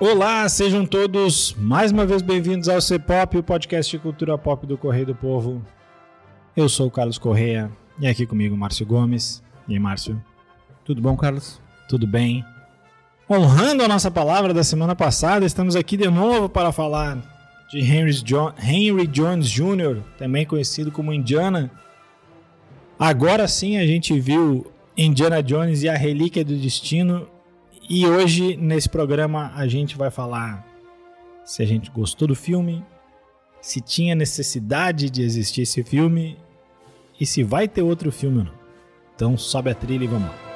Olá, sejam todos mais uma vez bem-vindos ao C-Pop, o podcast de cultura pop do Correio do Povo. Eu sou o Carlos Correia e aqui comigo Márcio Gomes. E aí, Márcio? Tudo bom, Carlos? Tudo bem? Honrando a nossa palavra da semana passada, estamos aqui de novo para falar de Henry, John, Henry Jones Jr., também conhecido como Indiana. Agora sim a gente viu Indiana Jones e a Relíquia do Destino. E hoje, nesse programa, a gente vai falar se a gente gostou do filme, se tinha necessidade de existir esse filme e se vai ter outro filme ou não. Então sobe a trilha e vamos lá.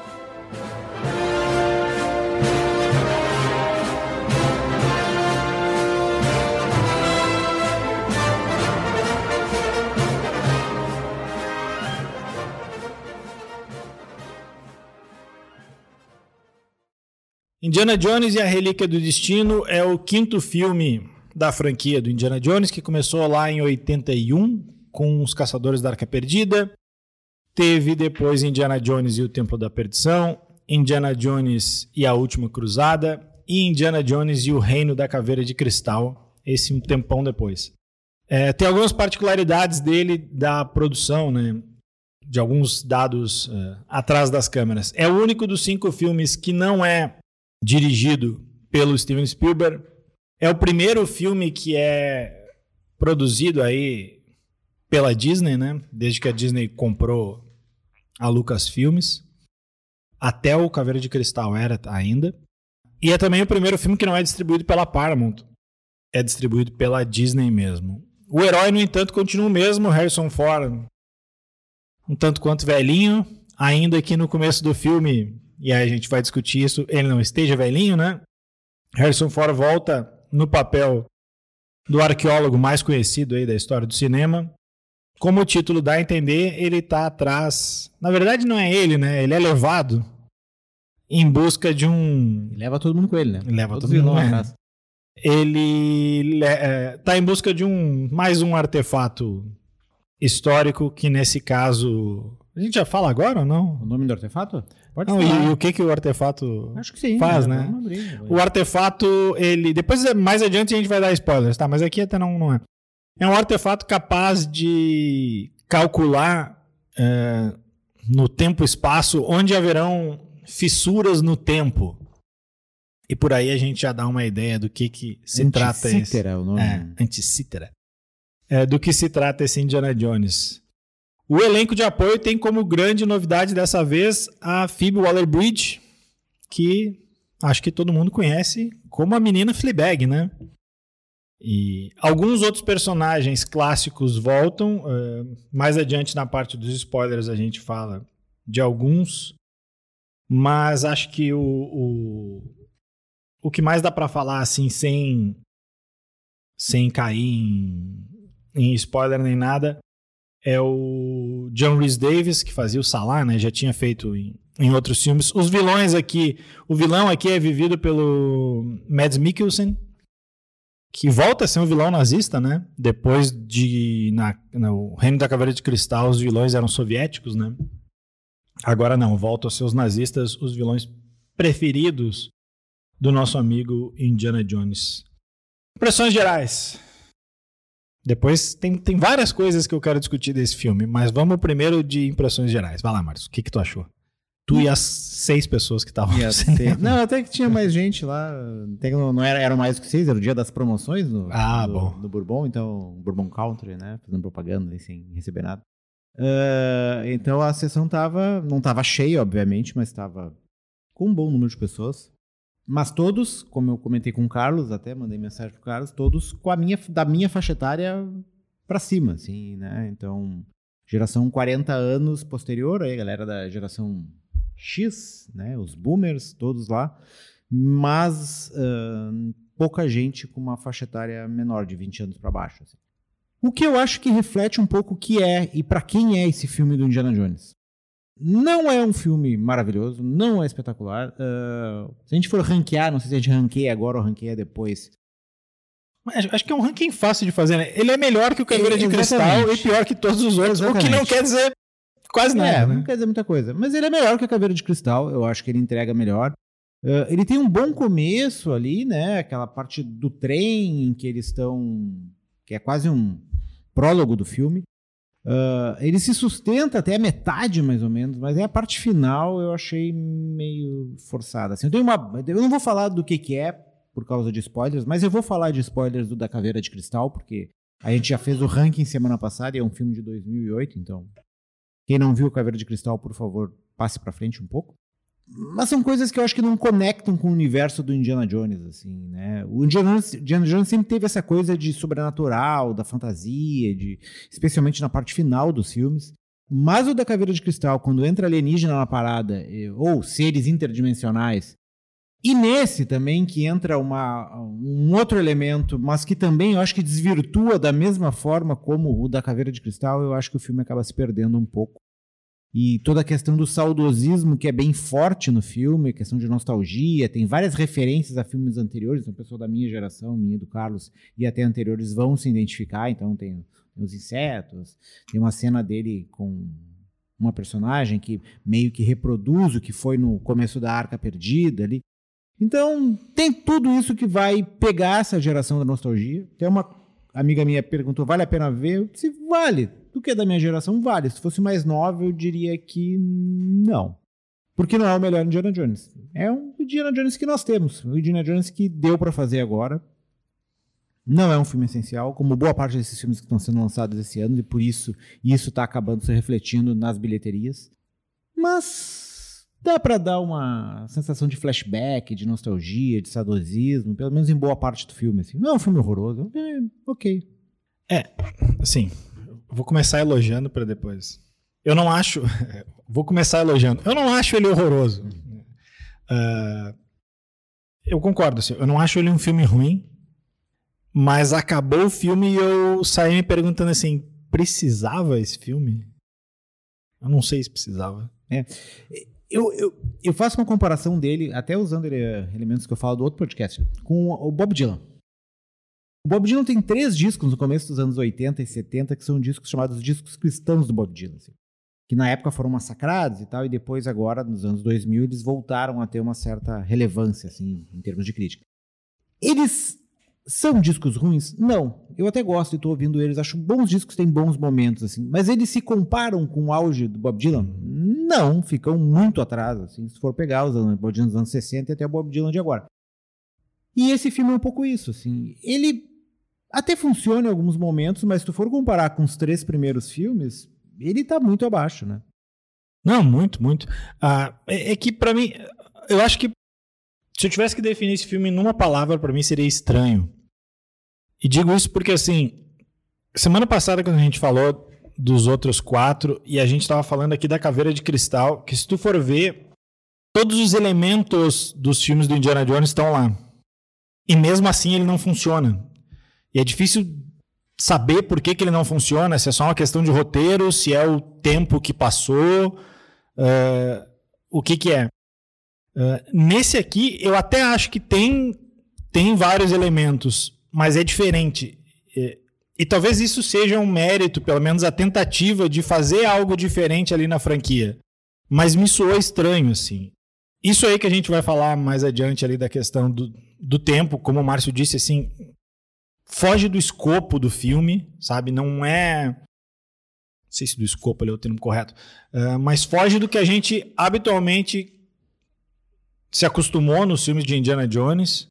Indiana Jones e a Relíquia do Destino é o quinto filme da franquia do Indiana Jones, que começou lá em 81 com Os Caçadores da Arca Perdida. Teve depois Indiana Jones e o Templo da Perdição, Indiana Jones e a Última Cruzada e Indiana Jones e o Reino da Caveira de Cristal, esse um tempão depois. É, tem algumas particularidades dele da produção, né? De alguns dados uh, atrás das câmeras. É o único dos cinco filmes que não é dirigido pelo Steven Spielberg. É o primeiro filme que é produzido aí pela Disney, né? Desde que a Disney comprou a Lucasfilmes. Até o Caveira de Cristal era ainda. E é também o primeiro filme que não é distribuído pela Paramount. É distribuído pela Disney mesmo. O herói, no entanto, continua o mesmo, Harrison Ford. Um tanto quanto velhinho, ainda que no começo do filme e aí a gente vai discutir isso, ele não esteja velhinho, né? Harrison Ford volta no papel do arqueólogo mais conhecido aí da história do cinema. Como o título dá a entender, ele está atrás. Na verdade, não é ele, né? Ele é levado em busca de um. Ele leva todo mundo com ele, né? Leva todo mundo. Ele está é, tá em busca de um mais um artefato histórico que nesse caso a gente já fala agora ou não? O nome do artefato? Pode não, falar. E, e, o que, que o artefato Acho que sim, faz, né? né? Abrir, o artefato, ele. Depois, mais adiante, a gente vai dar spoilers, tá? Mas aqui até não, não é. É um artefato capaz de calcular é, no tempo e espaço onde haverão fissuras no tempo. E por aí a gente já dá uma ideia do que, que se trata esse. É o nome. É, Anticítera. É, do que se trata esse Indiana Jones. O elenco de apoio tem como grande novidade dessa vez a Phoebe Waller-Bridge, que acho que todo mundo conhece como a menina Fleabag, né? E alguns outros personagens clássicos voltam. Uh, mais adiante na parte dos spoilers a gente fala de alguns, mas acho que o, o, o que mais dá para falar assim sem sem cair em, em spoiler nem nada é o John Rhys Davis, que fazia o Salah, né? Já tinha feito em, em outros filmes. Os vilões aqui, o vilão aqui é vivido pelo Mads Mikkelsen, que volta a ser um vilão nazista, né? Depois de na, no Reino da Caveira de Cristal os vilões eram soviéticos, né? Agora não, voltam a ser os nazistas, os vilões preferidos do nosso amigo Indiana Jones. Impressões gerais. Depois tem, tem várias coisas que eu quero discutir desse filme, mas vamos primeiro de impressões gerais. Vai lá, Marcos, o que, que tu achou? Tu e as seis pessoas que estavam Não, até que tinha mais gente lá. Não era, eram mais que seis, era o dia das promoções no, ah, do, bom. do Bourbon, então, Bourbon Country, né? Fazendo propaganda sem receber nada. Uh, então a sessão tava. Não tava cheia, obviamente, mas tava com um bom número de pessoas. Mas todos, como eu comentei com o Carlos, até mandei mensagem pro Carlos, todos com a minha, da minha faixa etária para cima, assim, né? Então, geração 40 anos posterior, aí galera da geração X, né? Os boomers, todos lá. Mas uh, pouca gente com uma faixa etária menor, de 20 anos para baixo. Assim. O que eu acho que reflete um pouco o que é e para quem é esse filme do Indiana Jones. Não é um filme maravilhoso, não é espetacular. Uh, se a gente for ranquear, não sei se a gente ranqueia agora ou ranqueia depois. Mas acho que é um ranking fácil de fazer, né? Ele é melhor que o Caveira de Cristal e pior que todos os outros, Exatamente. o que não quer dizer quase nada. É, né? não quer dizer muita coisa. Mas ele é melhor que o Caveira de Cristal, eu acho que ele entrega melhor. Uh, ele tem um bom começo ali, né? Aquela parte do trem em que eles estão. que é quase um prólogo do filme. Uh, ele se sustenta até a metade, mais ou menos, mas é a parte final eu achei meio forçada. Assim, eu, uma, eu não vou falar do que, que é, por causa de spoilers, mas eu vou falar de spoilers do Da Caveira de Cristal, porque a gente já fez o ranking semana passada e é um filme de 2008, então quem não viu Caveira de Cristal, por favor, passe para frente um pouco. Mas são coisas que eu acho que não conectam com o universo do Indiana Jones, assim, né? O Indiana Jones, Indiana Jones sempre teve essa coisa de sobrenatural, da fantasia, de, especialmente na parte final dos filmes. Mas o da Caveira de Cristal, quando entra alienígena na parada, ou seres interdimensionais, e nesse também que entra uma, um outro elemento, mas que também eu acho que desvirtua da mesma forma como o da Caveira de Cristal, eu acho que o filme acaba se perdendo um pouco e toda a questão do saudosismo que é bem forte no filme, questão de nostalgia, tem várias referências a filmes anteriores, então o pessoal da minha geração, minha do Carlos e até anteriores vão se identificar, então tem, tem os insetos, tem uma cena dele com uma personagem que meio que reproduz o que foi no começo da Arca Perdida ali. Então, tem tudo isso que vai pegar essa geração da nostalgia. Tem uma amiga minha perguntou: vale a pena ver? Eu disse: vale do que da minha geração, vale. Se fosse mais nova, eu diria que não. Porque não é o melhor Indiana Jones. É um Indiana Jones que nós temos. O Indiana Jones que deu para fazer agora. Não é um filme essencial, como boa parte desses filmes que estão sendo lançados esse ano, e por isso isso está acabando se refletindo nas bilheterias. Mas dá para dar uma sensação de flashback, de nostalgia, de saudosismo, pelo menos em boa parte do filme. Assim. Não é um filme horroroso, é ok. É, assim, Vou começar elogiando para depois. Eu não acho. Vou começar elogiando. Eu não acho ele horroroso. Uh, eu concordo, assim, eu não acho ele um filme ruim, mas acabou o filme e eu saí me perguntando assim: precisava esse filme? Eu não sei se precisava. É. Eu, eu, eu faço uma comparação dele, até usando ele, elementos que eu falo do outro podcast, com o Bob Dylan. O Bob Dylan tem três discos no começo dos anos 80 e 70 que são discos chamados discos cristãos do Bob Dylan. Assim, que na época foram massacrados e tal, e depois, agora, nos anos 2000, eles voltaram a ter uma certa relevância, assim, em termos de crítica. Eles são discos ruins? Não. Eu até gosto e estou ouvindo eles, acho bons discos, têm bons momentos, assim. Mas eles se comparam com o auge do Bob Dylan? Não, ficam muito atrás, assim, se for pegar os anos, Bob Dylan dos anos 60 e até o Bob Dylan de agora. E esse filme é um pouco isso, assim. Ele até funciona em alguns momentos, mas se tu for comparar com os três primeiros filmes, ele tá muito abaixo, né? Não, muito, muito. Ah, é, é que para mim, eu acho que se eu tivesse que definir esse filme numa palavra, para mim seria estranho. E digo isso porque, assim, semana passada, quando a gente falou dos outros quatro, e a gente estava falando aqui da Caveira de Cristal, que se tu for ver, todos os elementos dos filmes do Indiana Jones estão lá. E mesmo assim ele não funciona. E é difícil saber por que, que ele não funciona, se é só uma questão de roteiro, se é o tempo que passou, uh, o que, que é. Uh, nesse aqui, eu até acho que tem, tem vários elementos, mas é diferente. E, e talvez isso seja um mérito, pelo menos a tentativa de fazer algo diferente ali na franquia. Mas me soou estranho, assim. Isso aí que a gente vai falar mais adiante ali da questão do, do tempo, como o Márcio disse, assim, foge do escopo do filme, sabe? Não é. Não sei se do escopo ali é o termo correto, uh, mas foge do que a gente habitualmente se acostumou nos filmes de Indiana Jones,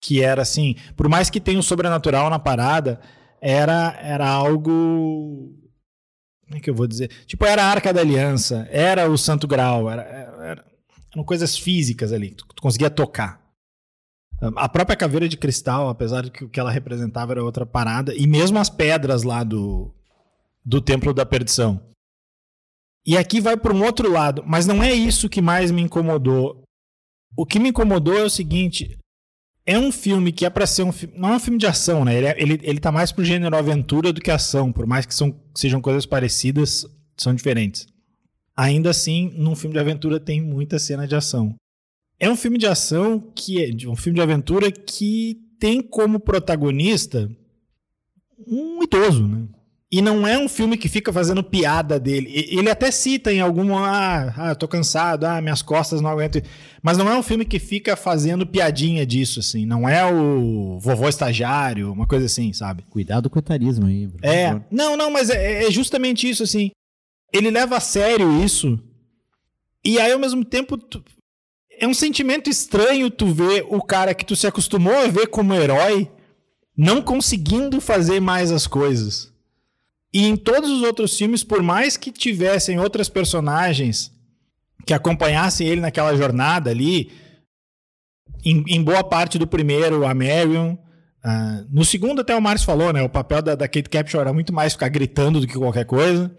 que era assim, por mais que tenha o sobrenatural na parada, era, era algo. Como é que eu vou dizer? Tipo, era a Arca da Aliança, era o Santo Grau, era, era, eram coisas físicas ali, tu, tu conseguia tocar. A própria caveira de cristal, apesar de que o que ela representava era outra parada, e mesmo as pedras lá do, do Templo da Perdição. E aqui vai para um outro lado, mas não é isso que mais me incomodou. O que me incomodou é o seguinte: é um filme que é para ser um. Não é um filme de ação, né? Ele, é, ele, ele tá mais pro gênero aventura do que ação, por mais que são, sejam coisas parecidas, são diferentes. Ainda assim, num filme de aventura tem muita cena de ação. É um filme de ação que é um filme de aventura que tem como protagonista um idoso, né? E não é um filme que fica fazendo piada dele. Ele até cita em algum. Ah, ah tô cansado, ah, minhas costas não aguentam. Mas não é um filme que fica fazendo piadinha disso, assim. Não é o vovô estagiário, uma coisa assim, sabe? Cuidado com o etarismo aí. É. Não, não, mas é, é justamente isso, assim. Ele leva a sério isso. E aí, ao mesmo tempo, tu... é um sentimento estranho tu ver o cara que tu se acostumou a ver como herói não conseguindo fazer mais as coisas. E em todos os outros filmes, por mais que tivessem outras personagens que acompanhassem ele naquela jornada ali, em, em boa parte do primeiro, a Marion. Uh, no segundo, até o Márcio falou, né? O papel da, da Kate Capshaw era muito mais ficar gritando do que qualquer coisa.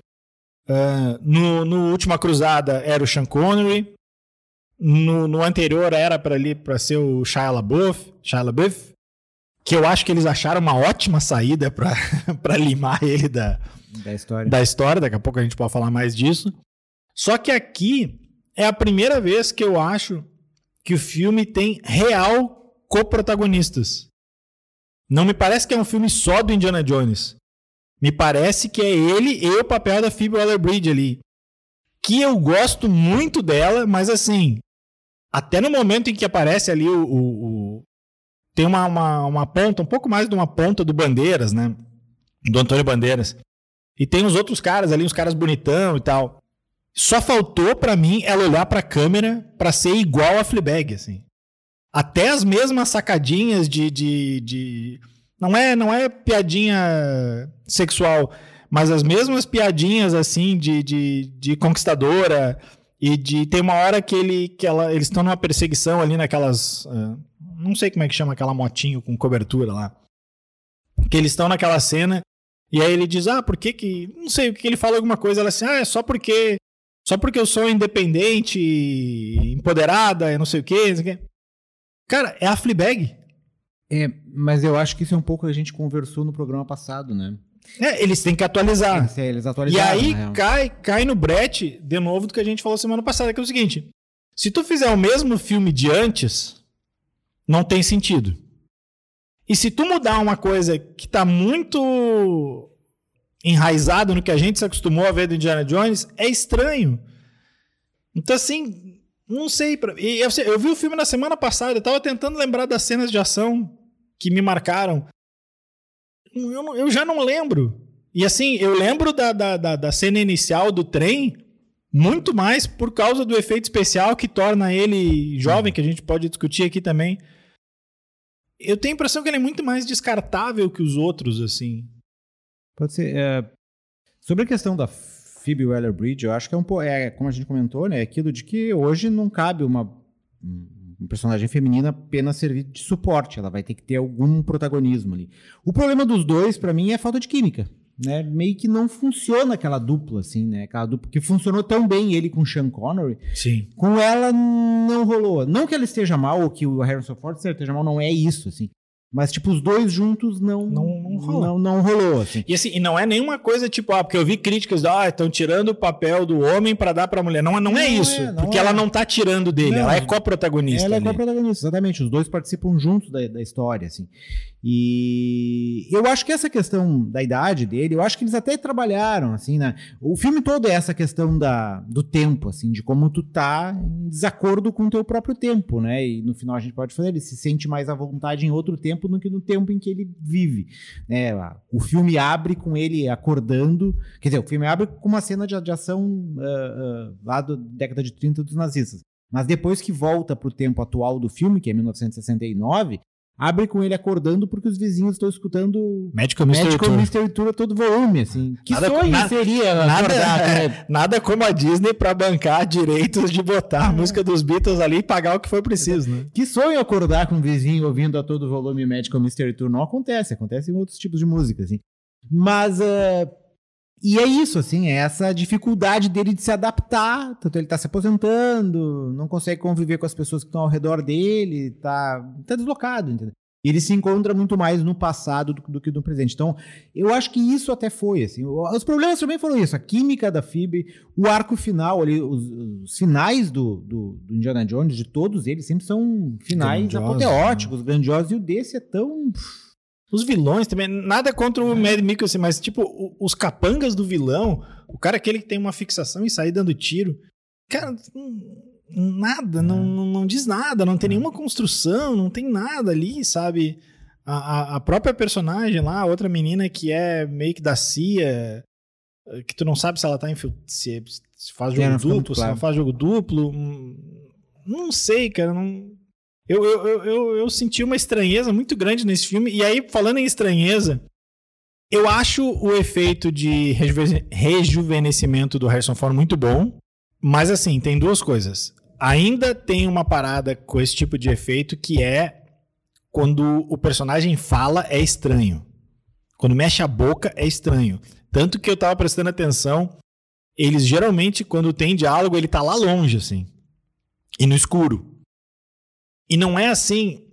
Uh, no, no Última Cruzada era o Sean Connery. No, no anterior era para ali para ser o Shia LaBeouf, Shia LaBeouf que eu acho que eles acharam uma ótima saída para limar ele da, da história. da história. Daqui a pouco a gente pode falar mais disso. Só que aqui é a primeira vez que eu acho que o filme tem real coprotagonistas. Não me parece que é um filme só do Indiana Jones. Me parece que é ele e o papel da Phoebe Waller-Bridge ali. Que eu gosto muito dela, mas assim, até no momento em que aparece ali o, o, tem uma, uma, uma ponta, um pouco mais de uma ponta do Bandeiras, né? Do Antônio Bandeiras. E tem os outros caras ali, os caras bonitão e tal. Só faltou para mim ela olhar para a câmera para ser igual a Fleabag, assim. Até as mesmas sacadinhas de, de, de, não é não é piadinha sexual, mas as mesmas piadinhas assim de, de, de conquistadora e de tem uma hora que ele que ela eles estão numa perseguição ali naquelas uh, não sei como é que chama aquela motinho com cobertura lá. Que eles estão naquela cena e aí ele diz: "Ah, por que que, não sei, o que ele fala alguma coisa, ela assim: "Ah, é só porque só porque eu sou independente, empoderada, eu não sei o quê". Cara, é a Fleabag. É, mas eu acho que isso é um pouco que a gente conversou no programa passado, né? É, eles têm que atualizar. Eles e aí cai, cai no brete, de novo, do que a gente falou semana passada, que é o seguinte: se tu fizer o mesmo filme de antes, não tem sentido. E se tu mudar uma coisa que está muito enraizado no que a gente se acostumou a ver do Indiana Jones, é estranho. Então, assim, não sei. E eu, eu, vi o filme na semana passada, eu estava tentando lembrar das cenas de ação que me marcaram. Eu, eu já não lembro. E assim, eu lembro da, da, da, da cena inicial do trem muito mais por causa do efeito especial que torna ele jovem, que a gente pode discutir aqui também eu tenho a impressão que ele é muito mais descartável que os outros, assim. Pode ser. É... Sobre a questão da Phoebe Waller-Bridge, eu acho que é um é, como a gente comentou, né, aquilo de que hoje não cabe uma um personagem feminina apenas servir de suporte, ela vai ter que ter algum protagonismo ali. O problema dos dois, para mim, é a falta de química né, meio que não funciona aquela dupla, assim, né? Aquela dupla que funcionou tão bem ele com Sean Connery. Sim. Com ela não rolou. Não que ela esteja mal ou que o Harrison Ford esteja mal, não é isso, assim. Mas, tipo, os dois juntos não, não, não, rolou. Não, não rolou assim. E assim, e não é nenhuma coisa tipo, ah, porque eu vi críticas, ah, estão tirando o papel do homem para dar pra mulher. Não, não, não é isso. É, porque é. ela não tá tirando dele, ela é coprotagonista. Ela é coprotagonista, exatamente. Os dois participam juntos da, da história, assim. E eu acho que essa questão da idade dele, eu acho que eles até trabalharam, assim, né? O filme todo é essa questão da, do tempo, assim, de como tu tá em desacordo com o teu próprio tempo, né? E no final a gente pode fazer, ele se sente mais à vontade em outro tempo do que no tempo em que ele vive, né? O filme abre com ele acordando, quer dizer, o filme abre com uma cena de, de ação uh, uh, lá da década de 30 dos nazistas. Mas depois que volta para o tempo atual do filme, que é 1969, abre com ele acordando porque os vizinhos estão escutando Médico Mystery, Tour. Mystery Tour a todo volume, assim. Que nada, sonho na, seria nada, é, nada como a Disney para bancar direitos de botar a música dos Beatles ali e pagar o que for preciso, né? Que sonho acordar com um vizinho ouvindo a todo volume Médico Mystery Tour. Não acontece, acontece em outros tipos de música, assim. Mas... Uh, e é isso, assim, é essa dificuldade dele de se adaptar. Tanto ele está se aposentando, não consegue conviver com as pessoas que estão ao redor dele, está tá deslocado, entendeu? Ele se encontra muito mais no passado do, do, que no presente. Então, eu acho que isso até foi, assim. Os problemas também foram isso. A química da Phoebe, o arco final ali, os, os finais do, do, do, Indiana Jones, de todos eles, sempre são finais grandiosos, apoteóticos, né? grandiosos. E o desse é tão... Os vilões também, nada contra o Mad Mikkelsen, mas tipo, os capangas do vilão, o cara aquele que tem uma fixação e sair dando tiro. Cara, hum, nada, não, não, não diz nada, não tem nenhuma construção, não tem nada ali, sabe? A, a, a própria personagem lá, a outra menina que é meio que da CIA, eh, que tu não sabe se ela tá infil... se, se faz É, jogo duplo, se ela faz jogo duplo. hum, Não sei, cara, não. Eu, eu, eu, eu, senti uma estranheza muito grande nesse filme. E aí, falando em estranheza, eu acho o efeito de rejuve- rejuvenescimento do Harrison Ford muito bom. Mas assim, tem duas coisas. Ainda tem uma parada com esse tipo de efeito que é quando o personagem fala é estranho. Quando mexe a boca é estranho. Tanto que eu tava prestando atenção, eles geralmente, quando tem diálogo, ele tá lá longe, assim. E no escuro. E não é assim.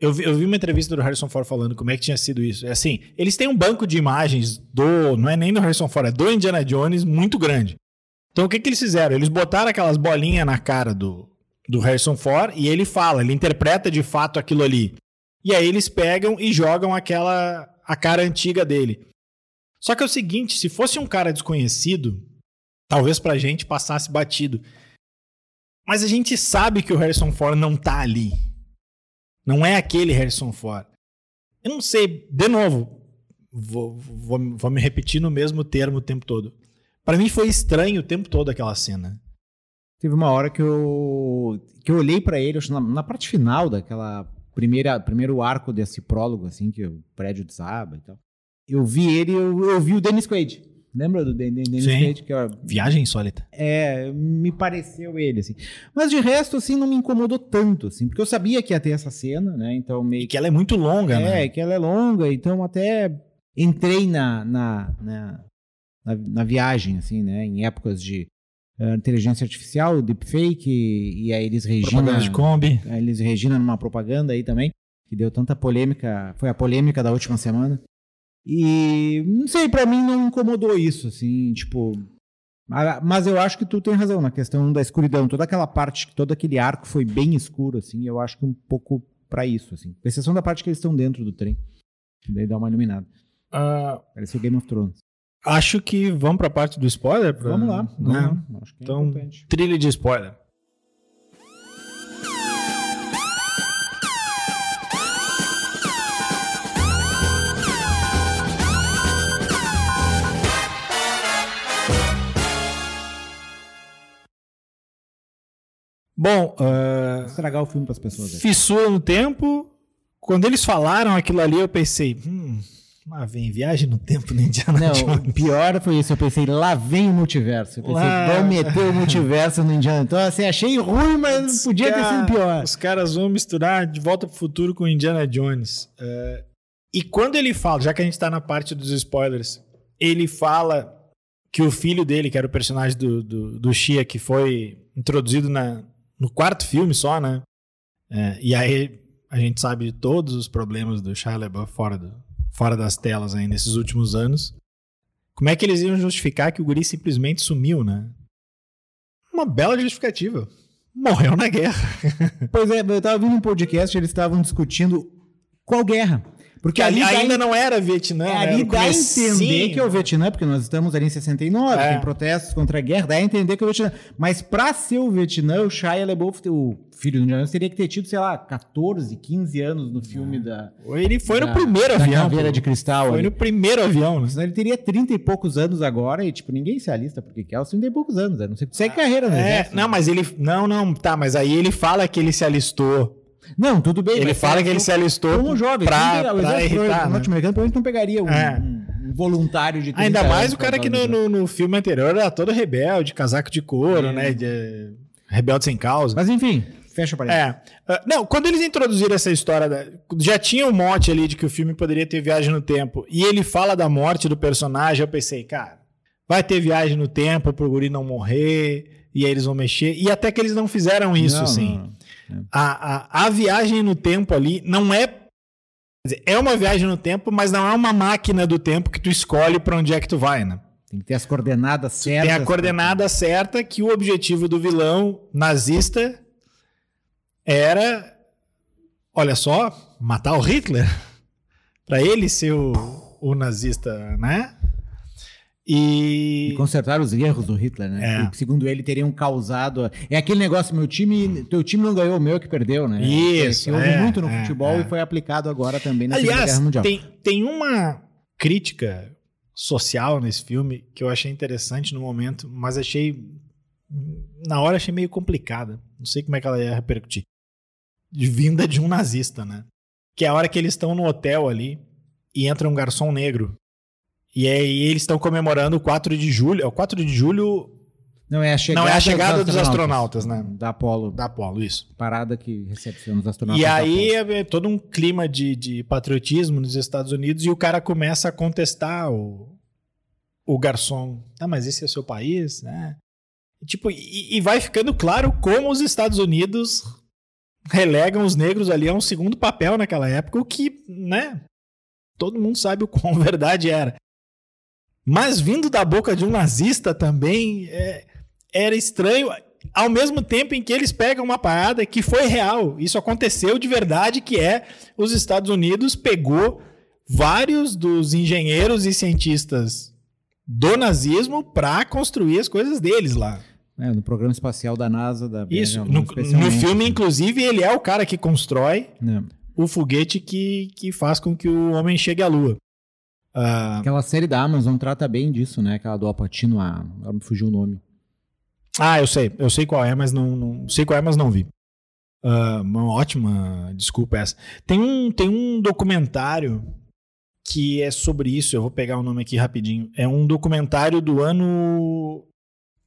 Eu vi, eu vi uma entrevista do Harrison Ford falando como é que tinha sido isso. É assim, eles têm um banco de imagens do. Não é nem do Harrison Ford, é do Indiana Jones muito grande. Então o que, que eles fizeram? Eles botaram aquelas bolinhas na cara do, do Harrison Ford e ele fala, ele interpreta de fato aquilo ali. E aí eles pegam e jogam aquela. a cara antiga dele. Só que é o seguinte, se fosse um cara desconhecido, talvez pra gente passasse batido. Mas a gente sabe que o Harrison Ford não tá ali. Não é aquele Harrison Ford. Eu não sei, de novo, vou, vou, vou me repetir no mesmo termo o tempo todo. Pra mim foi estranho o tempo todo aquela cena. Teve uma hora que eu, que eu olhei pra ele, na, na parte final daquela primeira primeiro arco desse prólogo, assim, que o prédio desaba e tal. Eu vi ele, eu, eu vi o Dennis Quaid. Lembra do Den- Den- Dennis Sim. Quaid? Que é, Viagem insólita. é, me pareceu ele, assim. Mas de resto, assim, não me incomodou tanto, assim, porque eu sabia que ia ter essa cena, né? Então meio E que ela é muito longa, é, né? que ela é longa, então até entrei na, na, na, na, na viagem, assim, né? Em épocas de eh, inteligência artificial, deepfake, e, e aí eles Regina, Propaganda de Kombi. a Elis Regina numa propaganda aí também, que deu tanta polêmica, foi a polêmica da última semana. E não sei, pra mim não incomodou isso, assim, tipo. ma- Mas eu acho que tu tem razão na questão da escuridão. Toda aquela parte, todo aquele arco foi bem escuro, assim. Eu acho que um pouco pra isso, assim. Com exceção da parte que eles estão dentro do trem. Que daí dá uma iluminada. Parece o Game of Thrones. acho que vamos pra parte do spoiler? pra- Vamos lá. Vamos né? lá. Acho que é Então, importante. trilha de spoiler. Bom, Vou estragar o filme pras pessoas. aí. fissura no tempo. Quando eles falaram aquilo ali, eu pensei, hum, mas vem viagem no tempo no Indiana Não, Jones. o pior foi isso. Eu pensei, lá vem o multiverso. Eu pensei, Lá- vão meter o multiverso no Indiana. Então, assim, achei ruim, mas podia ter sido pior. Os caras vão misturar De Volta pro Futuro com Indiana Jones. É, e quando ele fala, já que a gente tá na parte dos spoilers, ele fala que o filho dele, que era o personagem do, do, do Shia, que foi introduzido na, no quarto filme só, né? É, e aí a gente sabe de todos os problemas do Shia LaBeouf fora, do, fora das telas aí nesses últimos anos. Como é que eles iam justificar que o guri simplesmente sumiu, né? Uma bela justificativa. Morreu na guerra. Pois é, eu tava ouvindo um podcast, eles estavam discutindo qual guerra. Porque ali ali ainda não era Vietnã. é, né? ali dá a entender que é o Vietnã, porque nós estamos ali em 69, É. tem protestos contra a guerra, dá a entender que é o Vietnã. Mas pra ser o Vietnã, o Shia LaBeouf, o filho do Indiana teria que ter tido, sei lá, 14, 15 anos no filme da, Ele foi da- no primeiro da avião. Caveira de Cristal. Foi ali. no primeiro avião. né? Senão ele teria 30 e poucos anos agora e, tipo, ninguém se alista porque quer os 30 e poucos anos. né? Não sei, segue carreira no É, exército. não, mas ele. Não, não, tá, mas aí ele fala que ele se alistou. Não, tudo bem. Ele fala que ele se alistou Como jovem, pra, o pra irritar. né? norte-americano provavelmente não pegaria um, É. um- voluntário de 30 Ainda mais o cara que no, no, no filme anterior era todo rebelde, casaco de couro, É. né? de- rebelde sem causa. Mas enfim, fecha o parênteses. É. Ah, Não, quando eles introduziram essa história, da- já tinha um mote ali de que o filme poderia ter viagem no tempo, e ele fala da morte do personagem, eu pensei, cara, vai ter viagem no tempo pro guri não morrer, e aí eles vão mexer, e até que eles não fizeram isso, Não, assim. não. A, a, a viagem no tempo ali não é. dizer, é uma viagem no tempo, mas não é uma máquina do tempo que tu escolhe pra onde é que tu vai, né? Tem que ter as coordenadas certas. Tem a coordenada certa que o objetivo do vilão nazista era, olha só, matar o Hitler. para ele ser o, o nazista, né? E... e consertar os erros do Hitler, né? É. Que, segundo ele, teriam causado. É aquele negócio, meu time, teu time não ganhou, o meu é que perdeu, né? Isso, Que houve é, muito no é, futebol é. e foi aplicado agora também na Segunda Aliás, Guerra Mundial. tem, tem uma crítica social nesse filme que eu achei interessante no momento, mas achei. Na hora achei meio complicada. Não sei como é que ela ia repercutir. De vinda de um nazista, né? Que é a hora que eles estão no hotel ali e entra um garçom negro. E aí eles estão comemorando o 4 de julho. É o 4 de julho Não é a chegada, Não, é a chegada dos astronautas, né? Da Apollo, da Apollo, isso. parada que recepciona os astronautas. E aí é é todo um clima de, de patriotismo nos Estados Unidos e o cara começa a contestar o, o garçom. Ah, mas esse é o seu país, né? E, Tipo, e, e vai ficando claro como os Estados Unidos relegam os negros ali a um segundo papel naquela época, o que, né? Todo mundo sabe o quão verdade era. Mas vindo da boca de um nazista também é, era estranho, ao mesmo tempo em que eles pegam uma parada que foi real. Isso aconteceu de verdade, que é os Estados Unidos pegou vários dos engenheiros e cientistas do nazismo para construir as coisas deles lá. É, no programa espacial da NASA. Da Isso. No, no filme, inclusive, ele é o cara que constrói É. o foguete que, que faz com que o homem chegue à Lua. Ah, Aquela série da Amazon trata bem disso, né? Aquela do Alpatino, a... agora me fugiu o nome. Ah, eu sei. Eu sei qual é, mas não, não sei qual é, mas não vi. Ah, uma ótima desculpa essa. Tem um, tem um documentário que é sobre isso. Eu vou pegar o nome aqui rapidinho. É um documentário do ano.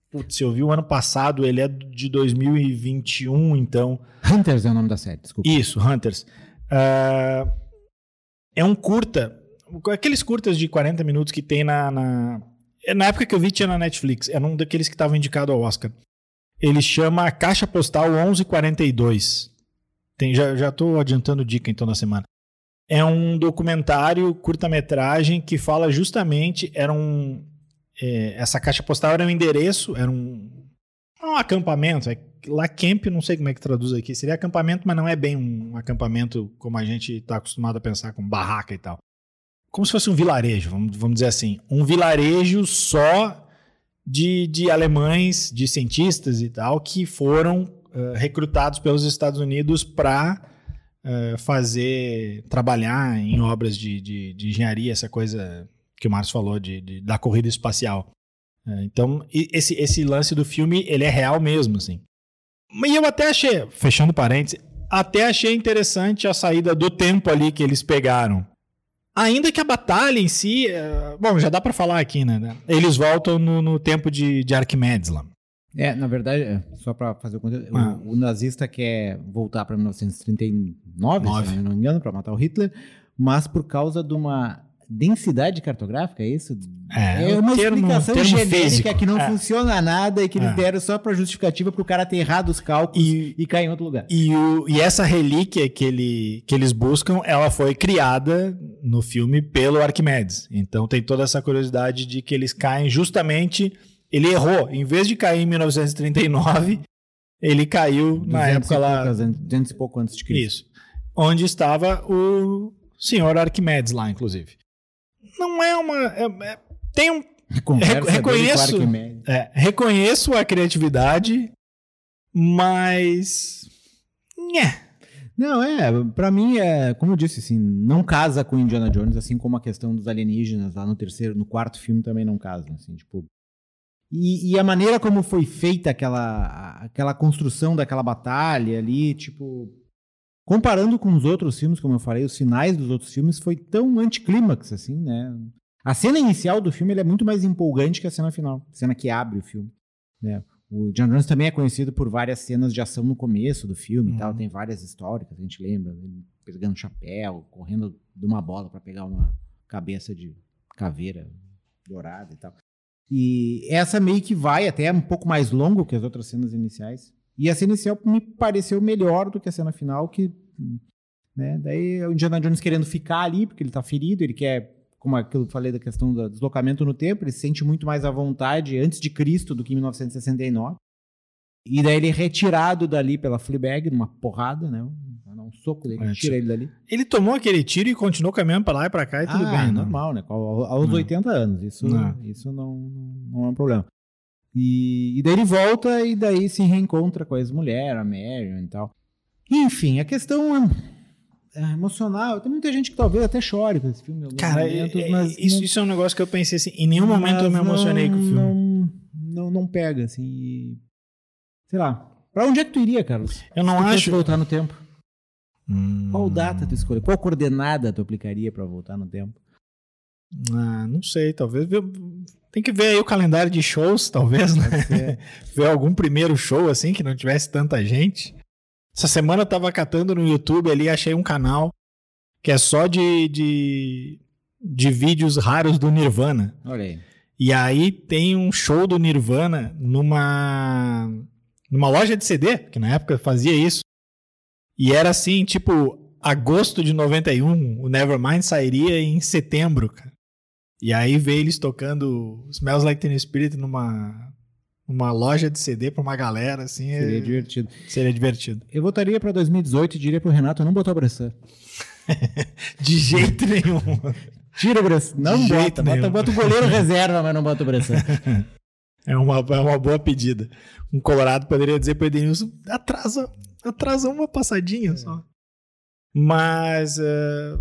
Putz, eu vi o ano passado. Ele é de 2021, então. Hunters é o nome da série, desculpa. Isso, Hunters. Ah, é um curta. Aqueles curtas de 40 minutos que tem na, na. Na época que eu vi, tinha na Netflix. Era um daqueles que estava indicado ao Oscar. Ele chama Caixa Postal 1142. Tem, já, já adiantando dica então na semana. É um documentário, curta-metragem, que fala justamente. Era um. é, essa caixa postal era um endereço, era um. um acampamento. É, lá camp, não sei como é que traduz aqui. Seria acampamento, mas não é bem um acampamento como a gente está acostumado a pensar, com barraca e tal. Como se fosse um vilarejo, vamos, vamos dizer assim. Um vilarejo só de, de alemães, de cientistas e tal, que foram eh, recrutados pelos Estados Unidos para fazer, trabalhar em obras de, de, de engenharia, essa coisa que o Marcos falou de, de- da corrida espacial. Eh, então, esse, esse lance do filme, ele é real mesmo, assim. E eu até achei, fechando parênteses, até achei interessante a saída do tempo ali que eles pegaram. Ainda que a batalha em si. eh, Bom, já dá pra falar aqui, né? Eles voltam no, no tempo de, de Arquimedes lá. É, na verdade, é, só para fazer o contexto, o- Ah. o, nazista quer voltar para 1939, Nove. se não me engano, para matar o Hitler, mas por causa de uma densidade cartográfica, é isso? É, É o uma termo- explicação termo genérica físico. que não É. funciona nada e que eles É. deram só para justificativa para o cara ter errado os cálculos E- e, cair em outro lugar. E, o- e essa relíquia que, ele, que eles buscam, ela foi criada no filme pelo Arquimedes. Então tem toda essa curiosidade de que eles caem justamente. Ele errou. Em vez de cair em 1939, ele caiu na 200 época lá. poucas an- 200 e pouco antes de Cristo. Isso. Onde estava o senhor Arquimedes lá, inclusive. Não é uma. é- é- tem um. Reconheço- é, reconheço a criatividade, mas. Nhé. Não, é, pra mim, é, como eu disse, assim, não casa com Indiana Jones, assim como a questão dos alienígenas lá no terceiro, no quarto filme também não casam, assim, tipo. E, e a maneira como foi feita aquela, aquela construção daquela batalha ali, tipo. Comparando com os outros filmes, como eu falei, os finais dos outros filmes foi tão anticlímax, assim, né? A cena inicial do filme é muito mais empolgante que a cena final, a cena que abre o filme. Né? O John Jones também é conhecido por várias cenas de ação no começo do filme e Uhum. tal. Tem várias históricas, a gente lembra. Ele pegando chapéu, correndo de uma bola para pegar uma cabeça de caveira dourada e tal. E essa meio que vai até um pouco mais longo que as outras cenas iniciais. E a cena inicial me pareceu melhor do que a cena final, que. Né, daí é o Indiana Jones querendo ficar ali, porque ele tá ferido, ele quer como aquilo que eu falei da questão do deslocamento no tempo, ele se sente muito mais à vontade antes de Cristo do que em 1969. E daí ele é retirado dali pela Fleabag, numa porrada, né? um soco dele, É, tira ele dali. Ele tomou aquele tiro e continuou caminhando pra lá e pra cá e tudo ah, bem, né? normal, né? Ao- Aos Não. 80 anos, isso Não. isso não, não é um problema. E, e daí ele volta e daí se reencontra com a ex-mulher, a Marion e tal. Enfim, a questão é, é emocional. Tem muita gente que talvez até chore com esse filme. em Cara, momentos, é- mas isso, não- isso é um negócio que eu pensei assim. Em nenhum momento eu me emocionei não, com o filme. Não, não, não pega, assim. Sei lá. Pra onde é que tu iria, Carlos? Eu não tu acho. voltar no tempo. Hum, Qual data tu escolhe? Qual coordenada tu aplicaria pra voltar no tempo? ah, não sei, talvez. ver- Tem que ver aí o calendário de shows, talvez, né? ver algum primeiro show assim que não tivesse tanta gente. Essa semana eu tava catando no YouTube ali, achei um canal que é só de, de, de vídeos raros do Nirvana. Olha aí. E aí tem um show do Nirvana numa numa loja de CD, que na época fazia isso. E era assim, tipo, agosto de 91, o Nevermind sairia em setembro, cara. E aí veio eles tocando Smells Like Teen Spirit numa numa loja de CD pra uma galera, assim, Seria é- divertido. seria divertido. Eu votaria pra 2018 e diria pro Renato não botar o Bressan. De jeito nenhum. Tira o Bressan. Não De bota. Bota, bota o goleiro reserva, mas não bota o Bressan. É uma, é uma boa pedida. Um Colorado poderia dizer para Edenilson, atrasa, atrasa uma passadinha só. Mas, é,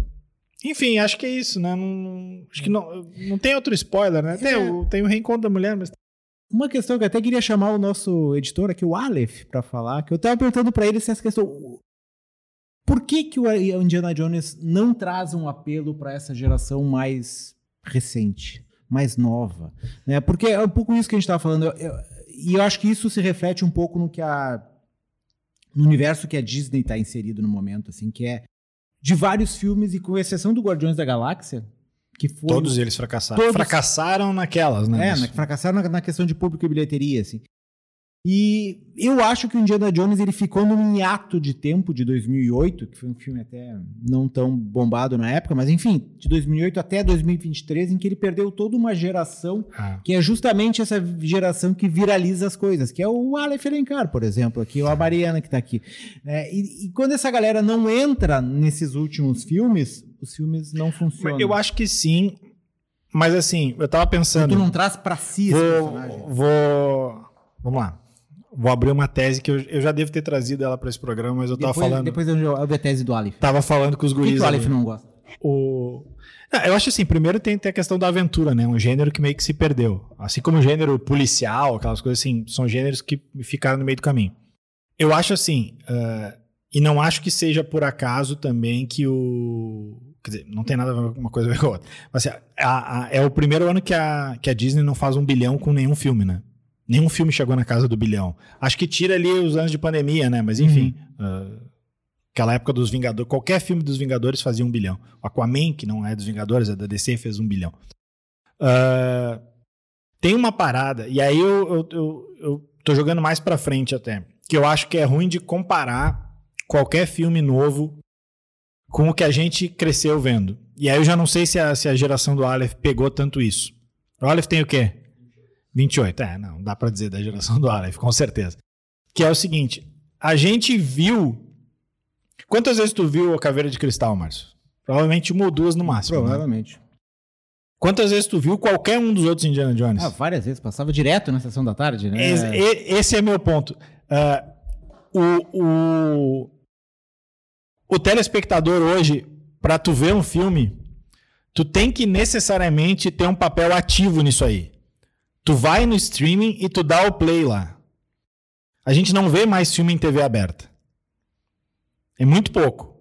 enfim, acho que é isso, né? Não, acho que não, não tem outro spoiler, né? Tem, É. o, tem o reencontro da mulher, mas Uma questão que eu até queria chamar o nosso editor aqui, o Aleph, pra falar, que eu tava perguntando pra ele se essa questão. Por que, que o Indiana Jones não traz um apelo pra essa geração mais recente, mais nova? Né? Porque é um pouco isso que a gente tava falando. eu- eu- e eu acho que isso se reflete um pouco no que a. no universo que a Disney tá inserido no momento, assim, que é de vários filmes, e com exceção do Guardiões da Galáxia, que foi. todos eles fracassaram. Todos- Fracassaram naquelas, né? É, na- fracassaram na, na questão de público e bilheteria, assim. E eu acho que o Indiana Jones ele ficou num hiato de tempo de 2008, que foi um filme até não tão bombado na época, mas enfim, de 2008 até 2023, em que ele perdeu toda uma geração Ah, que é justamente essa geração que viraliza as coisas, que é o Aleph Elencar, por exemplo, aqui, ou a Mariana que está aqui. É, e, e quando essa galera não entra nesses últimos filmes, os filmes não funcionam. eu acho que sim, mas assim, eu tava pensando. Tu não traz pra si esse personagem. Vou, vou. Vamos lá. Vou abrir uma tese que eu, eu já devo ter trazido ela para esse programa, mas eu tava Depois, falando. depois eu vi a tese do Aleph. Tava falando com os que, guris. que o. Aleph não gosta? O... Ah, eu acho assim, primeiro tem, tem a questão da aventura, né? Um gênero que meio que se perdeu. Assim como o gênero policial, aquelas coisas assim, são gêneros que ficaram no meio do caminho. Eu acho assim, ah, e não acho que seja por acaso também que o. Quer dizer, não tem nada a ver com uma coisa a ver com a outra. Mas assim, a- a- é o primeiro ano que a, que a Disney não faz um bilhão com nenhum filme, né? Nenhum filme chegou na casa do bilhão. Acho que tira ali os anos de pandemia, né? Mas enfim. ah, Aquela época dos Vingadores, qualquer filme dos Vingadores fazia um bilhão. O Aquaman, que não é dos Vingadores, é da DC, fez um bilhão. Ah, tem uma parada, e aí eu, eu, eu, eu tô jogando mais pra frente até, que eu acho que é ruim de comparar qualquer filme novo com o que a gente cresceu vendo. E aí eu já não sei se a, se a geração do Aleph pegou tanto isso. O Aleph tem o quê? 28. É, não, dá pra dizer da geração do Aleph, com certeza. Que é o seguinte, a gente viu Quantas vezes tu viu a Caveira de Cristal, Márcio? Provavelmente uma ou duas no máximo. né? Provavelmente. Quantas vezes tu viu qualquer um dos outros Indiana Jones? Ah, várias vezes. Passava direto na sessão da tarde, né? Esse, esse é meu ponto. Ah, o, o, o telespectador hoje, pra tu ver um filme, tu tem que necessariamente ter um papel ativo nisso aí. Tu vai no streaming e tu dá o play lá. A gente não vê mais filme em TV aberta. É muito pouco.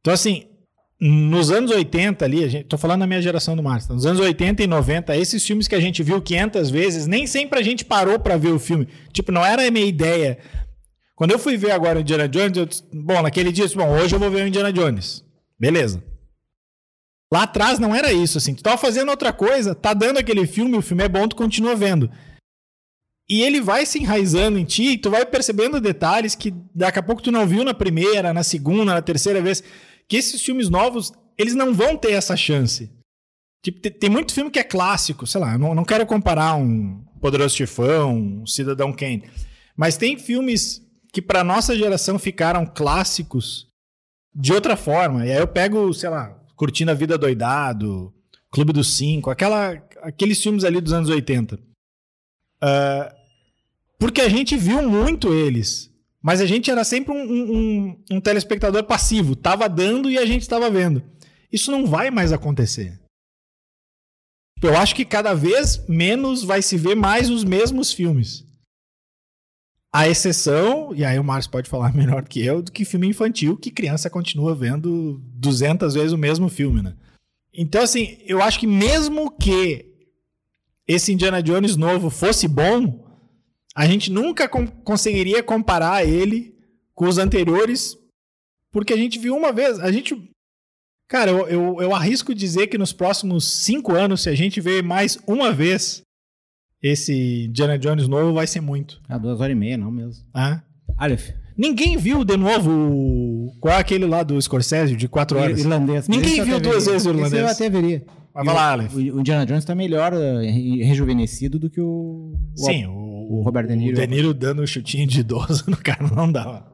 Então, assim, nos anos 80 ali, a gente, tô falando da minha geração do Márcio, nos anos 80 e 90, esses filmes que a gente viu 500 vezes, nem sempre a gente parou pra ver o filme. Tipo, não era a minha ideia. Quando eu fui ver agora o Indiana Jones, eu bom, naquele dia, eu disse, bom, hoje eu vou ver o Indiana Jones. Beleza. Lá atrás não era isso, assim. Tu tava fazendo outra coisa, tá dando aquele filme, o filme é bom, tu continua vendo. E ele vai se enraizando em ti, e tu vai percebendo detalhes que daqui a pouco tu não viu na primeira, na segunda, na terceira vez. Que esses filmes novos, eles não vão ter essa chance. Tipo, tem, muito filme que é clássico, sei lá, não, não quero comparar um Poderoso Chefão, um Cidadão Kane. Mas tem filmes que pra nossa geração ficaram clássicos de outra forma. E aí eu pego, sei lá, Curtindo a Vida Doidado, Clube dos Cinco, aquela, aqueles filmes ali dos anos 80. Uh, ah, porque a gente viu muito eles. Mas a gente era sempre um, um, um telespectador passivo. Tava dando e a gente estava vendo. Isso não vai mais acontecer. Eu acho que cada vez menos vai se ver mais os mesmos filmes. A exceção, e aí o Márcio pode falar melhor que eu, do que filme infantil, que criança continua vendo 200 vezes o mesmo filme, né? Então, assim, eu acho que mesmo que esse Indiana Jones novo fosse bom, a gente nunca com conseguiria comparar ele com os anteriores, porque a gente viu uma vez. A gente. Cara, eu, eu, eu arrisco dizer que nos próximos cinco anos, se a gente ver mais uma vez esse Indiana Jones novo, vai ser muito. Ah, duas horas e meia, não mesmo. Ah. Aleph. Ninguém viu de novo qual é aquele lá do Scorsese de quatro horas? Irlandês. Ninguém viu duas vezes o irlandês. Eu até veria. Mas vai lá, Aleph. O, o Indiana Jones tá melhor uh, rejuvenescido do que o. Sim, o, o Robert De Niro. O De Niro dando um chutinho de idoso no cara não dá.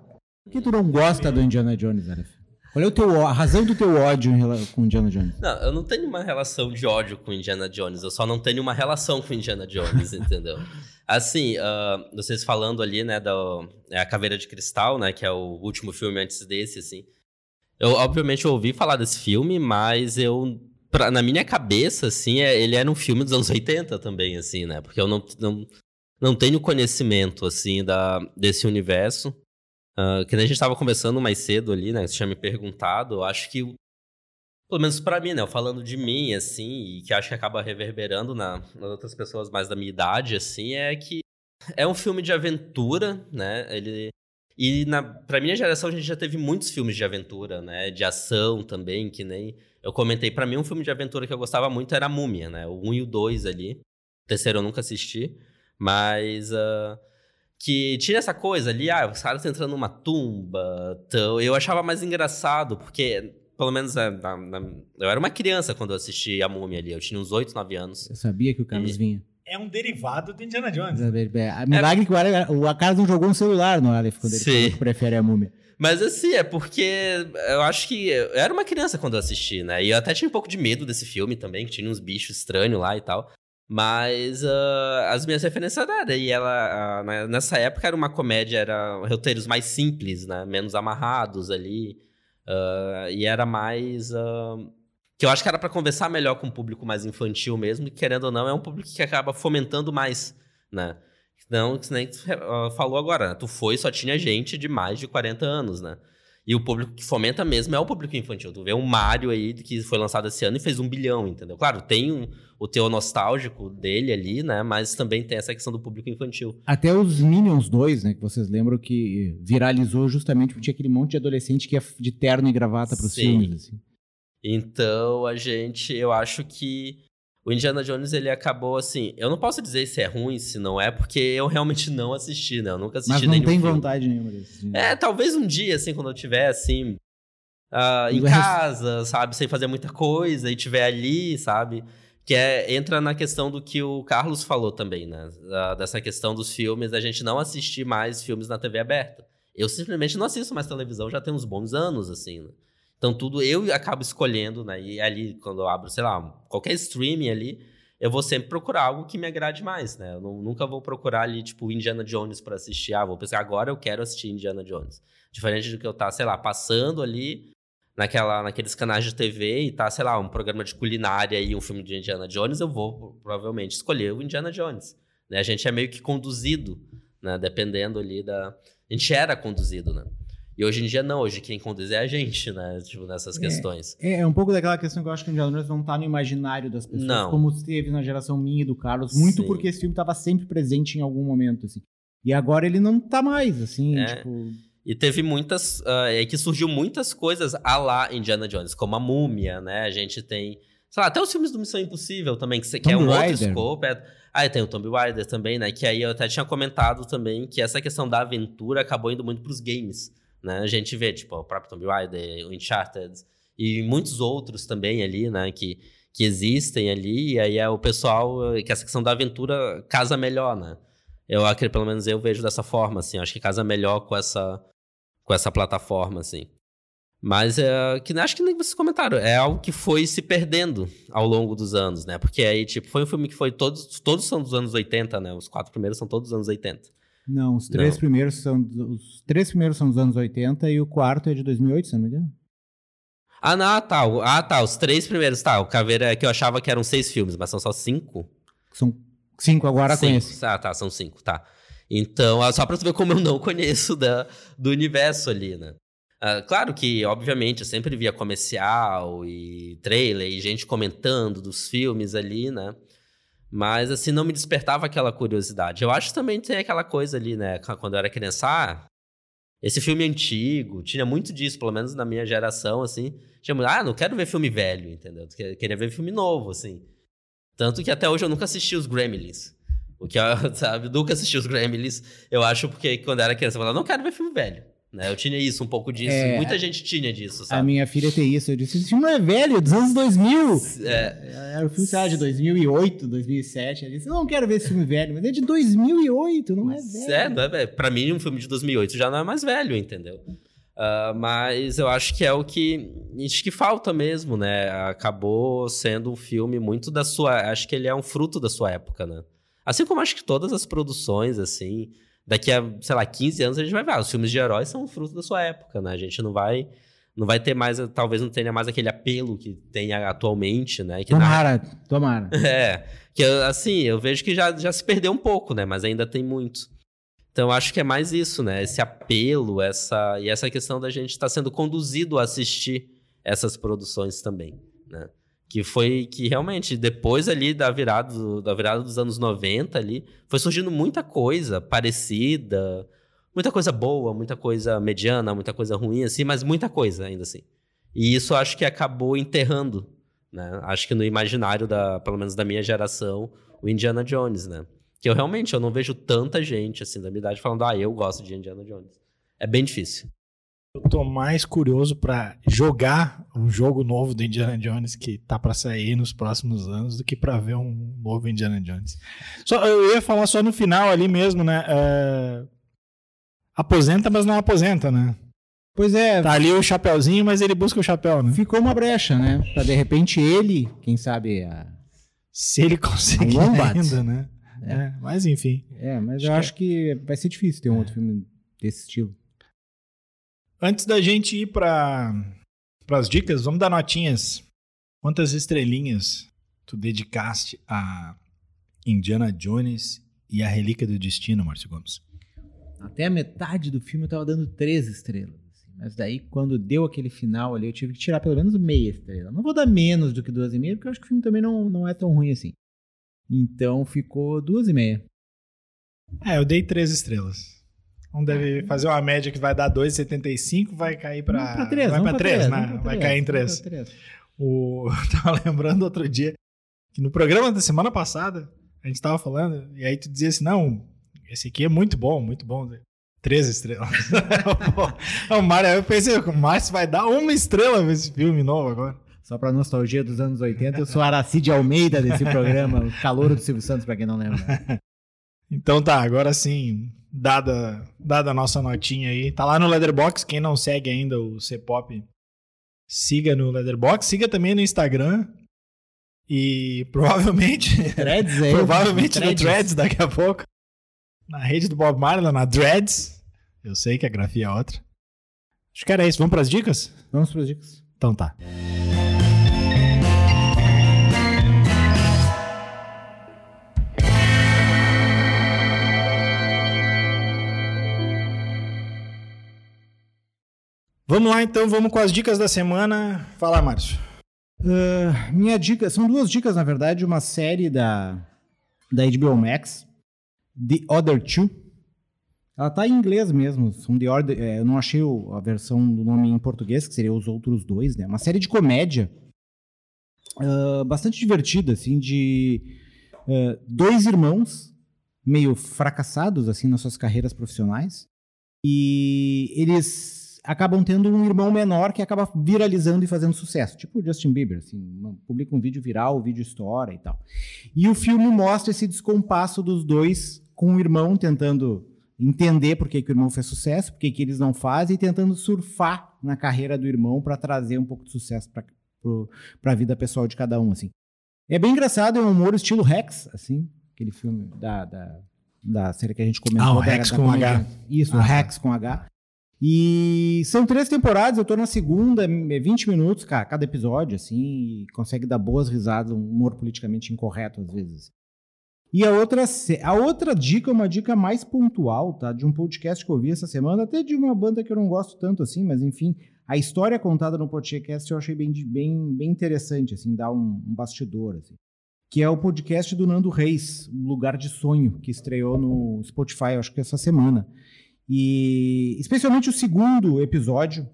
Por que tu não gosta do Indiana Jones, Aleph? Qual é o teu, a razão do teu ódio com Indiana Jones? Não, eu não tenho uma relação de ódio com Indiana Jones, eu só não tenho uma relação com Indiana Jones, entendeu? Assim, uh, vocês falando ali, né, da é a Caveira de Cristal, né, que é o último filme antes desse, assim. Eu, obviamente, ouvi falar desse filme, mas eu, pra, na minha cabeça, assim, é, ele era um filme dos anos 80 também, assim, né, porque eu não, não, não tenho conhecimento, assim, da, desse universo. Uh, que a gente estava conversando mais cedo ali, né, você tinha me perguntado, eu acho que pelo menos para mim, né? Falando de mim, assim, e que acho que acaba reverberando na, nas outras pessoas mais da minha idade, assim, é que é um filme de aventura, né? Ele. E na, pra minha geração a gente já teve muitos filmes de aventura, né? De ação também, que nem. Eu comentei, para mim um filme de aventura que eu gostava muito era a Múmia, né? O 1 e o 2 ali. O terceiro eu nunca assisti. Mas. Uh, que tinha essa coisa ali, ah, os caras entrando numa tumba. Então, eu achava mais engraçado, porque pelo menos é, na, na, eu era uma criança quando eu assisti a Múmia ali. Eu tinha uns 8, 9 anos. Eu sabia que o Carlos e... vinha. É um derivado do Indiana Jones. É, milagre é... que o, Carlos não jogou um celular no Aleph quando Sim. ele prefere a Múmia. Mas assim, é porque eu acho que eu era uma criança quando eu assisti, né? E eu até tinha um pouco de medo desse filme também, que tinha uns bichos estranhos lá e tal. Mas uh, as minhas referências eram. E ela, uh, nessa época, era uma comédia, era roteiros mais simples, né? Menos amarrados ali. Uh, e era mais. Uh, que eu acho que era para conversar melhor com um público mais infantil mesmo, e querendo ou não, é um público que acaba fomentando mais, né? Não, que nem tu falou agora, né? tu foi só tinha gente de mais de 40 anos, né? E o público que fomenta mesmo é o público infantil. Tu vê um Mario aí que foi lançado esse ano e fez um bilhão, entendeu? Claro, tem um, o teu nostálgico dele ali, né? Mas também tem essa questão do público infantil. Até os Minions 2, né? Que vocês lembram que viralizou justamente porque tinha aquele monte de adolescente que ia de terno e gravata para os filmes. Assim. Então, a gente, eu acho que o Indiana Jones, ele acabou assim. Eu não posso dizer se é ruim, se não é, porque eu realmente não assisti, né? Eu nunca assisti Mas não tem filme. vontade nenhuma de assistir. É, talvez um dia, assim, quando eu tiver, assim. Uh, em casa, sabe? Sem fazer muita coisa e tiver ali, sabe? Que é, entra na questão do que o Carlos falou também, né? Uh, dessa questão dos filmes, a gente não assistir mais filmes na TV aberta. Eu simplesmente não assisto mais televisão já tem uns bons anos, assim, né? Então, tudo eu acabo escolhendo, né? E ali, quando eu abro, sei lá, qualquer streaming ali, eu vou sempre procurar algo que me agrade mais, né? Eu não, nunca vou procurar ali, tipo, Indiana Jones para assistir. Ah, vou pensar, agora eu quero assistir Indiana Jones. Diferente do que eu tá, sei lá, passando ali naquela, naqueles canais de TV e tá, sei lá, um programa de culinária e um filme de Indiana Jones, eu vou provavelmente escolher o Indiana Jones. Né? A gente é meio que conduzido, né? Dependendo ali da... A gente era conduzido, né? E hoje em dia não, hoje quem conduz é a gente, né? Tipo, nessas é, questões. É, é, um pouco daquela questão que eu acho que o Indiana Jones não tá no imaginário das pessoas, não. como esteve na geração minha e do Carlos, muito Sim. porque esse filme tava sempre presente em algum momento, assim. E agora ele não tá mais, assim, é. tipo... E teve muitas. Uh, é que surgiu muitas coisas a lá Indiana Jones, como a múmia, né? A gente tem. Sei lá, até os filmes do Missão Impossível também, que, que é um Rider. outro scope. É... Ah, tem o Tomb Raider também, né? Que aí eu até tinha comentado também que essa questão da aventura acabou indo muito pros games. Né? A gente vê, tipo, o próprio Tomb Raider, o Uncharted e muitos outros também ali, né? Que, que existem ali, e aí é o pessoal que essa questão da aventura casa melhor, né? Eu pelo menos eu vejo dessa forma, assim, acho que casa melhor com essa com essa plataforma, assim. Mas é que acho que nem vocês comentaram, é algo que foi se perdendo ao longo dos anos, né? Porque aí, tipo, foi um filme que foi todos, todos são dos anos 80, né? Os quatro primeiros são todos dos anos 80. Não, os três Não. primeiros são os três primeiros são dos anos 80 e o quarto é de 2008, se não me engano. Ah, não, tá. o- Ah, tá. Os três primeiros, tá. O Caveira é que eu achava que eram seis filmes, mas são só cinco. São cinco agora cinco. esse. Ah, tá. São cinco, tá. Então, ah, só pra tu ver como eu não conheço da, do universo ali, né? Ah, claro que, obviamente, eu sempre via comercial e trailer e gente comentando dos filmes ali, né? Mas, assim, não me despertava aquela curiosidade. Eu acho que também tem aquela coisa ali, né? Quando eu era criança, ah, esse filme antigo, tinha muito disso, pelo menos na minha geração, assim. Tinha ah, não quero ver filme velho, entendeu? Eu Queria ver filme novo, assim. Tanto que até hoje eu nunca assisti os Gremlins. O que, eu, sabe, nunca assisti os Gremlins. Eu acho porque quando eu era criança eu falava, não quero ver filme velho. Né? Eu tinha isso, um pouco disso. É. Muita gente tinha disso, A sabe? minha filha tem isso. Eu disse: esse filme não é velho, é dos anos 2000. É, Era o filme, sei lá, de 2008, 2007. Ela disse: Não quero ver esse filme velho, mas é de 2008, não é velho. É, não é velho. Pra mim, um filme de 2008 já não é mais velho, entendeu? Ah, mas eu acho que é o que acho que falta mesmo, né? Acabou sendo um filme muito da sua. Acho que ele é um fruto da sua época, né? Assim como acho que todas as produções, assim, daqui a, sei lá, 15 anos a gente vai ver. ah, os filmes de heróis são fruto da sua época, né? A gente não vai. Não vai ter mais, talvez não tenha mais aquele apelo que tem atualmente, né? Que na- Tomara, tomara. é, que assim, eu vejo que já, já se perdeu um pouco, né? Mas ainda tem muito. Então, eu acho que é mais isso, né? Esse apelo, essa e essa questão da gente estar sendo conduzido a assistir essas produções também, né? Que foi que realmente, depois ali da virada, da virada dos anos 90 ali, foi surgindo muita coisa parecida, muita coisa boa, muita coisa mediana, muita coisa ruim, assim, mas muita coisa ainda assim. E isso acho que acabou enterrando né? Acho que no imaginário da, pelo menos da minha geração, o Indiana Jones, né? Que eu realmente eu não vejo tanta gente assim da minha idade falando, ah, eu gosto de Indiana Jones. É bem difícil. Eu tô mais curioso pra jogar um jogo novo do Indiana Jones que tá pra sair nos próximos anos do que pra ver um novo Indiana Jones. Só, eu ia falar só no final ali mesmo, né? É, Aposenta, mas não aposenta, né? Pois é, Tá ali o chapéuzinho, mas ele busca o chapéu, né? ficou uma brecha, né? Pra de repente ele, quem sabe. A... Se ele conseguir ainda, né? É, mas enfim. É, mas Acho eu que acho que vai ser difícil ter um outro filme desse estilo. Antes da gente ir para as dicas, vamos dar notinhas. Quantas estrelinhas tu dedicaste a Indiana Jones e a Relíquia do Destino, Márcio Gomes? Até a metade do filme eu tava dando três estrelas. assim. Mas daí, quando deu aquele final ali, eu tive que tirar pelo menos meia estrela. Não vou dar menos do que duas e meia, porque eu acho que o filme também não, não é tão ruim assim. Então ficou duas e meia. É, eu dei três estrelas. Vamos deve fazer uma média que vai dar 2,75, vai cair para Vamos pra três, vai três, três, né? vamos pra Vai cair em vamos três. pra três. O eu tava lembrando outro dia que no programa da semana passada a gente tava falando e aí tu dizia assim, não, esse aqui é muito bom, muito bom. Três estrelas. o Mário, aí eu pensei, o Márcio vai dar uma estrela pra esse filme novo agora. Só pra nostalgia dos anos 80, eu sou Aracide Almeida desse programa, o calor do Silvio Santos, pra quem não lembra. Então tá, agora sim, dada, dada a nossa notinha aí, tá lá no Leatherbox, quem não segue ainda o C-Pop, siga no Leatherbox, siga também no Instagram e provavelmente Threads aí. Provavelmente no Threads daqui a pouco. Na rede do Bob Marley, na Threads. Eu sei que a grafia é outra. Acho que era isso. Vamos pras dicas? Vamos pras dicas. Então tá. Vamos lá então, vamos com as dicas da semana. Fala, Márcio. Ah, minha dica, são duas dicas, na verdade, uma série da, da HBO Max, The Other Two. Ela tá em inglês mesmo, são The Order, é, eu não achei a versão do nome em português, que seria Os Outros Dois, né? Uma série de comédia, ah, bastante divertida, assim, de ah, dois irmãos meio fracassados, assim, nas suas carreiras profissionais, e eles acabam tendo um irmão menor que acaba viralizando e fazendo sucesso, tipo o Justin Bieber, assim, publica um vídeo viral, o vídeo estoura e tal. E o filme mostra esse descompasso dos dois com o irmão tentando entender por que, que o irmão fez sucesso, por que, que eles não fazem e tentando surfar na carreira do irmão para trazer um pouco de sucesso para a vida pessoal de cada um, assim. É bem engraçado, é um humor estilo Rex, assim, aquele filme da, da, da série que a gente comentou. Ah, o da, Rex da com comédia. H. Isso, o Ah, Rex com H. E são três temporadas, eu tô na segunda, é 20 minutos, cara, cada episódio, assim, e consegue dar boas risadas, um humor politicamente incorreto às vezes. E a outra, a outra dica é uma dica mais pontual, tá? De um podcast que eu vi essa semana, até de uma banda que eu não gosto tanto assim, mas enfim, a história contada no podcast eu achei bem, bem, bem interessante, assim, dá um, um bastidor, assim. Que é o podcast do Nando Reis, Lugar de Sonho, que estreou no Spotify, acho que essa semana. E especialmente o segundo episódio,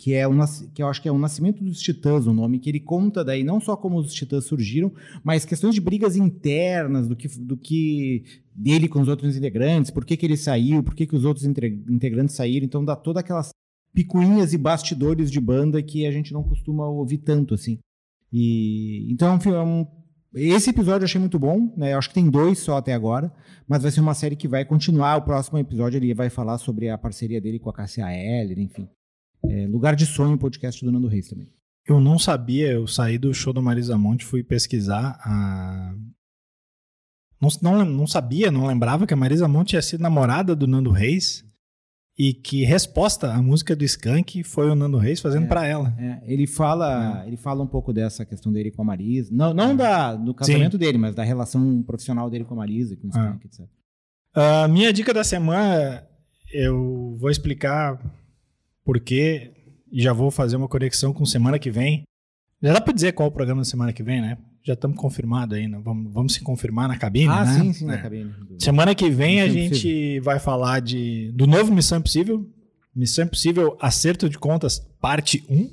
que é o que eu acho que é o Nascimento dos Titãs, o nome que ele conta daí não só como os Titãs surgiram, mas questões de brigas internas do que do que dele com os outros integrantes, por que, que ele saiu, por que, que os outros integrantes saíram, então dá todas aquelas picuinhas e bastidores de banda que a gente não costuma ouvir tanto assim. E então é um é um esse episódio eu achei muito bom, né? Eu acho que tem dois só até agora, mas vai ser uma série que vai continuar. O próximo episódio ele vai falar sobre a parceria dele com a Cassia Eller, enfim. É, Lugar de Sonho, podcast do Nando Reis também. Eu não sabia, eu saí do show do Marisa Monte, fui pesquisar a. Não, não, não sabia, não lembrava que a Marisa Monte tinha sido namorada do Nando Reis e que resposta à música do Skank foi o Nando Reis fazendo É. pra ela. É, ele fala, ele fala um pouco dessa questão dele com a Marisa, não, não da, do casamento dele, mas da relação profissional dele com a Marisa, com o Ah. Skank, etc. A minha dica da semana, eu vou explicar por quê e já vou fazer uma conexão com semana que vem. Já dá pra dizer qual o programa da semana que vem, né? Já estamos confirmados aí, né? Vamos, vamos se confirmar na cabine, ah, né? sim, sim, É. na cabine. Semana que vem a Missão gente Impossível. vai falar de, do novo Missão Impossível. Missão Impossível Acerto de Contas, parte 1.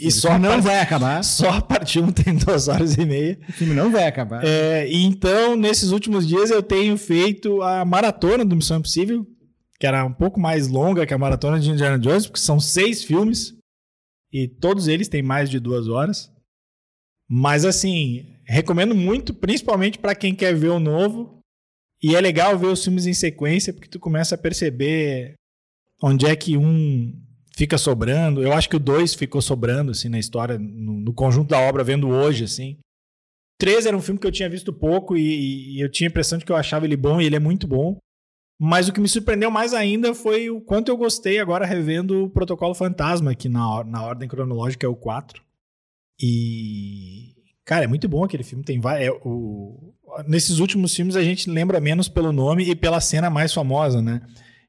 e só a, não parte, vai acabar. só a parte 1 tem duas horas e meia. O filme não vai acabar. É, e então, nesses últimos dias, eu tenho feito a maratona do Missão Impossível, que era um pouco mais longa que a maratona de Indiana Jones, porque são seis filmes e todos eles têm mais de duas horas. Mas, assim, recomendo muito, principalmente para quem quer ver o novo. E é legal ver os filmes em sequência, porque tu começa a perceber onde é que um fica sobrando. Eu acho que o dois ficou sobrando, assim, na história, no, no conjunto da obra, vendo hoje, assim. 3 era um filme que eu tinha visto pouco e, e eu tinha a impressão de que eu achava ele bom e ele é muito bom. Mas o que me surpreendeu mais ainda foi o quanto eu gostei agora revendo o Protocolo Fantasma, que na, na ordem cronológica é o 4. E. Cara, é muito bom aquele filme. Tem é, o, nesses últimos filmes a gente lembra menos pelo nome e pela cena mais famosa, né?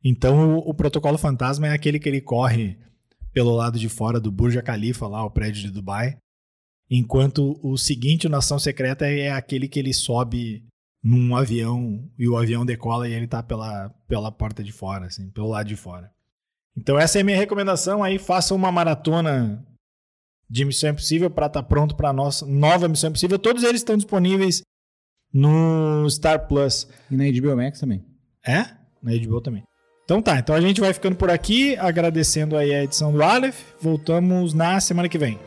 Então o, o Protocolo Fantasma é aquele que ele corre pelo lado de fora do Burj Khalifa, lá, o prédio de Dubai. Enquanto o seguinte, o Nação Secreta, é aquele que ele sobe num avião e o avião decola e ele tá pela, pela porta de fora, assim, pelo lado de fora. Então essa é a minha recomendação. Aí faça uma maratona de Missão Impossível para estar pronto para nossa nova Missão Impossível. Todos eles estão disponíveis no Star Plus. E na HBO Max também. É? Na HBO também. Então tá, então a gente vai ficando por aqui, agradecendo aí a edição do Aleph. Voltamos na semana que vem.